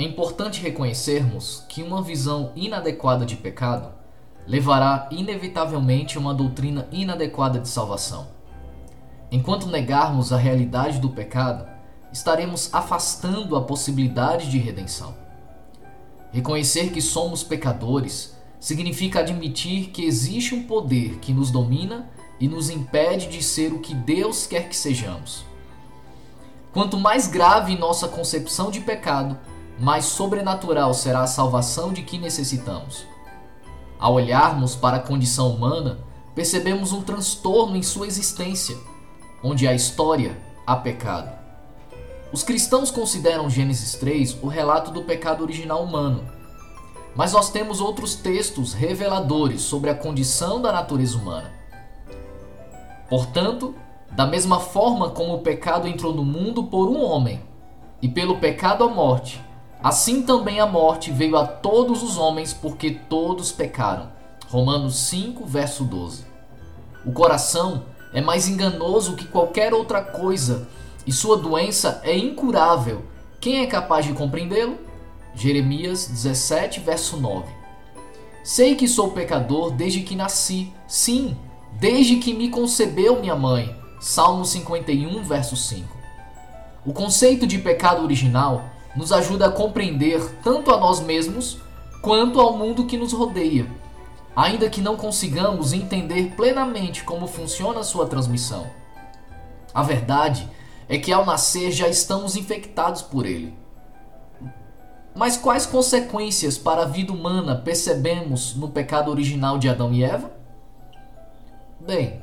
é importante reconhecermos que uma visão inadequada de pecado levará inevitavelmente a uma doutrina inadequada de salvação. Enquanto negarmos a realidade do pecado, estaremos afastando a possibilidade de redenção. Reconhecer que somos pecadores significa admitir que existe um poder que nos domina e nos impede de ser o que Deus quer que sejamos. Quanto mais grave nossa concepção de pecado, mais sobrenatural será a salvação de que necessitamos. Ao olharmos para a condição humana, percebemos um transtorno em sua existência, onde há história, há pecado. Os cristãos consideram Gênesis 3 o relato do pecado original humano. Mas nós temos outros textos reveladores sobre a condição da natureza humana. Portanto, da mesma forma como o pecado entrou no mundo por um homem, e pelo pecado a morte, assim também a morte veio a todos os homens porque todos pecaram. Romanos 5, verso 12. O coração é mais enganoso que qualquer outra coisa e sua doença é incurável. Quem é capaz de compreendê-lo? Jeremias 17, verso 9. Sei que sou pecador desde que nasci, sim, desde que me concebeu minha mãe. Salmo 51, verso 5. O conceito de pecado original nos ajuda a compreender tanto a nós mesmos quanto ao mundo que nos rodeia, ainda que não consigamos entender plenamente como funciona a sua transmissão. A verdade é que ao nascer já estamos infectados por ele. Mas quais consequências para a vida humana percebemos no pecado original de Adão e Eva? Bem,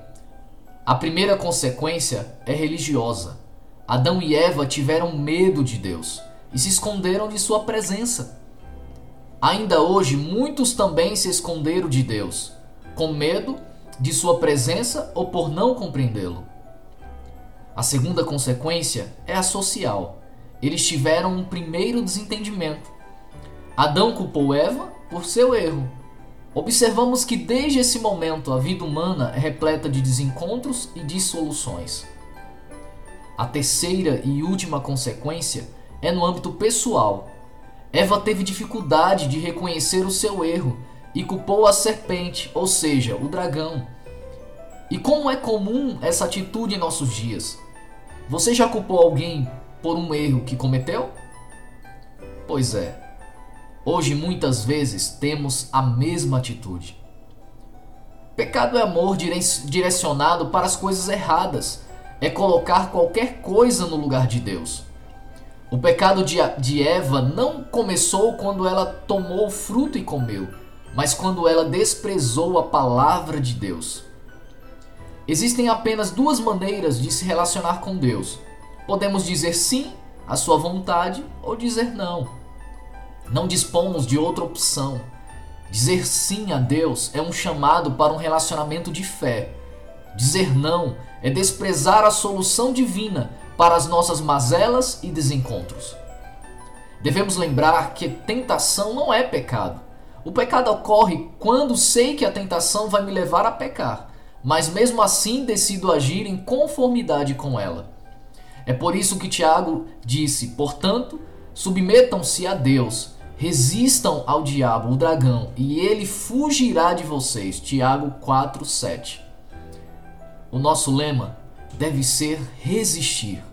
a primeira consequência é religiosa. Adão e Eva tiveram medo de Deus e se esconderam de sua presença. Ainda hoje, muitos também se esconderam de Deus, com medo de sua presença ou por não compreendê-lo. A segunda consequência é a social. Eles tiveram um primeiro desentendimento. Adão culpou Eva por seu erro. Observamos que desde esse momento a vida humana é repleta de desencontros e dissoluções. A terceira e última consequência é no âmbito pessoal. Eva teve dificuldade de reconhecer o seu erro e culpou a serpente, ou seja, o dragão. E como é comum essa atitude em nossos dias? Você já culpou alguém por um erro que cometeu? Pois é. Hoje muitas vezes temos a mesma atitude. Pecado é amor direcionado para as coisas erradas, é colocar qualquer coisa no lugar de Deus. O pecado de Eva não começou quando ela tomou o fruto e comeu, mas quando ela desprezou a palavra de Deus. Existem apenas duas maneiras de se relacionar com Deus. Podemos dizer sim à sua vontade ou dizer não. Não dispomos de outra opção. Dizer sim a Deus é um chamado para um relacionamento de fé. Dizer não é desprezar a solução divina para as nossas mazelas e desencontros. Devemos lembrar que tentação não é pecado. O pecado ocorre quando sei que a tentação vai me levar a pecar mas mesmo assim decido agir em conformidade com ela. É por isso que Tiago disse: portanto, submetam-se a Deus, resistam ao diabo, o dragão, e ele fugirá de vocês. Tiago 4:7. O nosso lema deve ser resistir.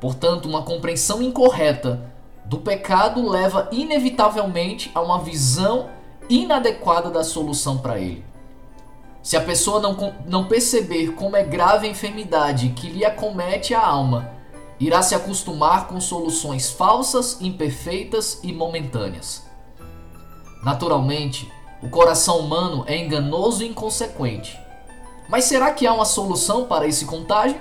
Portanto, uma compreensão incorreta do pecado leva inevitavelmente a uma visão inadequada da solução para ele. Se a pessoa não, não perceber como é grave a enfermidade que lhe acomete a alma, irá se acostumar com soluções falsas, imperfeitas e momentâneas. Naturalmente, o coração humano é enganoso e inconsequente. Mas será que há uma solução para esse contágio?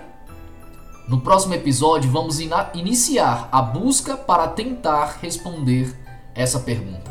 No próximo episódio, vamos iniciar a busca para tentar responder essa pergunta.